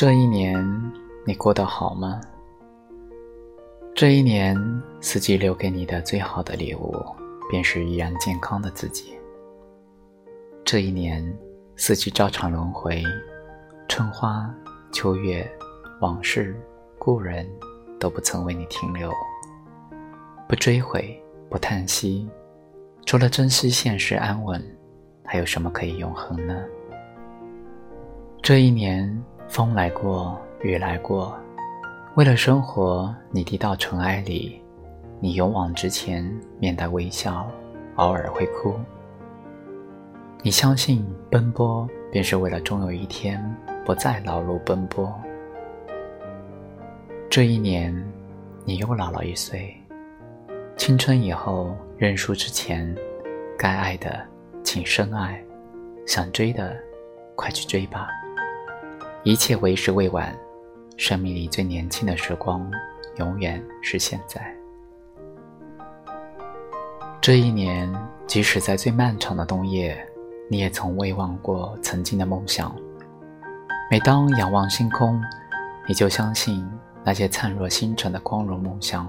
这一年你过得好吗？这一年四季留给你的最好的礼物，便是依然健康的自己。这一年四季照常轮回，春花、秋月、往事、故人，都不曾为你停留。不追悔，不叹息，除了珍惜现实安稳，还有什么可以永恒呢？这一年。风来过，雨来过，为了生活，你低到尘埃里，你勇往直前，面带微笑，偶尔会哭。你相信奔波便是为了终有一天不再劳碌奔波。这一年，你又老了一岁，青春以后，认输之前，该爱的请深爱，想追的快去追吧。一切为时未晚，生命里最年轻的时光，永远是现在。这一年，即使在最漫长的冬夜，你也从未忘过曾经的梦想。每当仰望星空，你就相信那些灿若星辰的光荣梦想，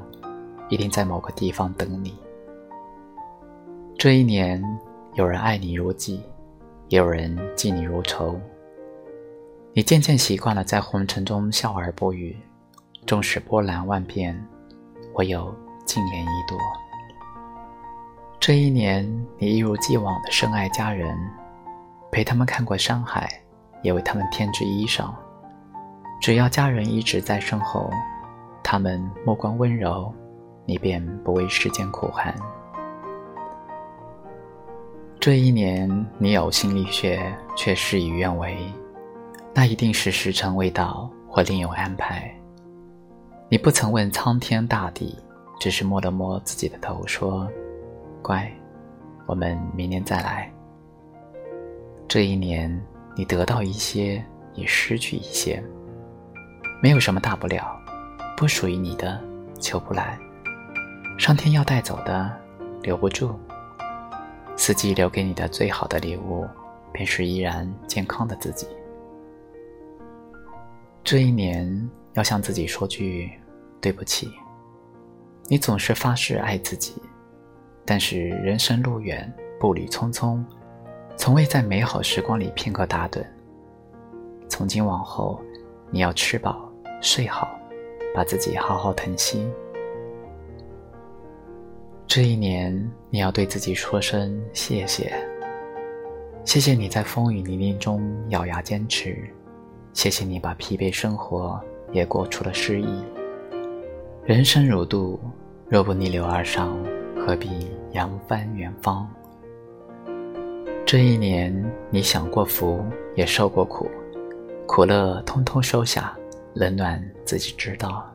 一定在某个地方等你。这一年，有人爱你如己，也有人记你如仇。你渐渐习惯了在红尘中笑而不语，纵使波澜万变，唯有静莲一朵。这一年，你一如既往的深爱家人，陪他们看过山海，也为他们添置衣裳。只要家人一直在身后，他们目光温柔，你便不为世间苦寒。这一年，你呕心沥血，却事与愿违。那一定是时辰未到，或另有安排。你不曾问苍天大地，只是摸了摸自己的头，说：“乖，我们明年再来。”这一年，你得到一些，也失去一些，没有什么大不了。不属于你的，求不来；上天要带走的，留不住。四季留给你的最好的礼物，便是依然健康的自己。这一年，要向自己说句对不起。你总是发誓爱自己，但是人生路远，步履匆匆，从未在美好时光里片刻打盹。从今往后，你要吃饱睡好，把自己好好疼惜。这一年，你要对自己说声谢谢，谢谢你在风雨泥泞中咬牙坚持。谢谢你把疲惫生活也过出了诗意。人生如渡，若不逆流而上，何必扬帆远方？这一年，你享过福，也受过苦，苦乐通通收下，冷暖自己知道。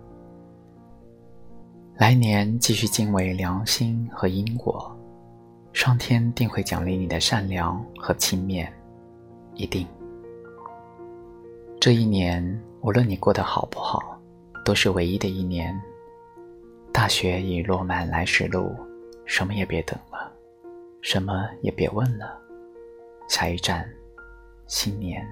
来年继续敬畏良心和因果，上天定会奖励你的善良和勤勉，一定。这一年，无论你过得好不好，都是唯一的一年。大雪已落满来时路，什么也别等了，什么也别问了。下一站，新年。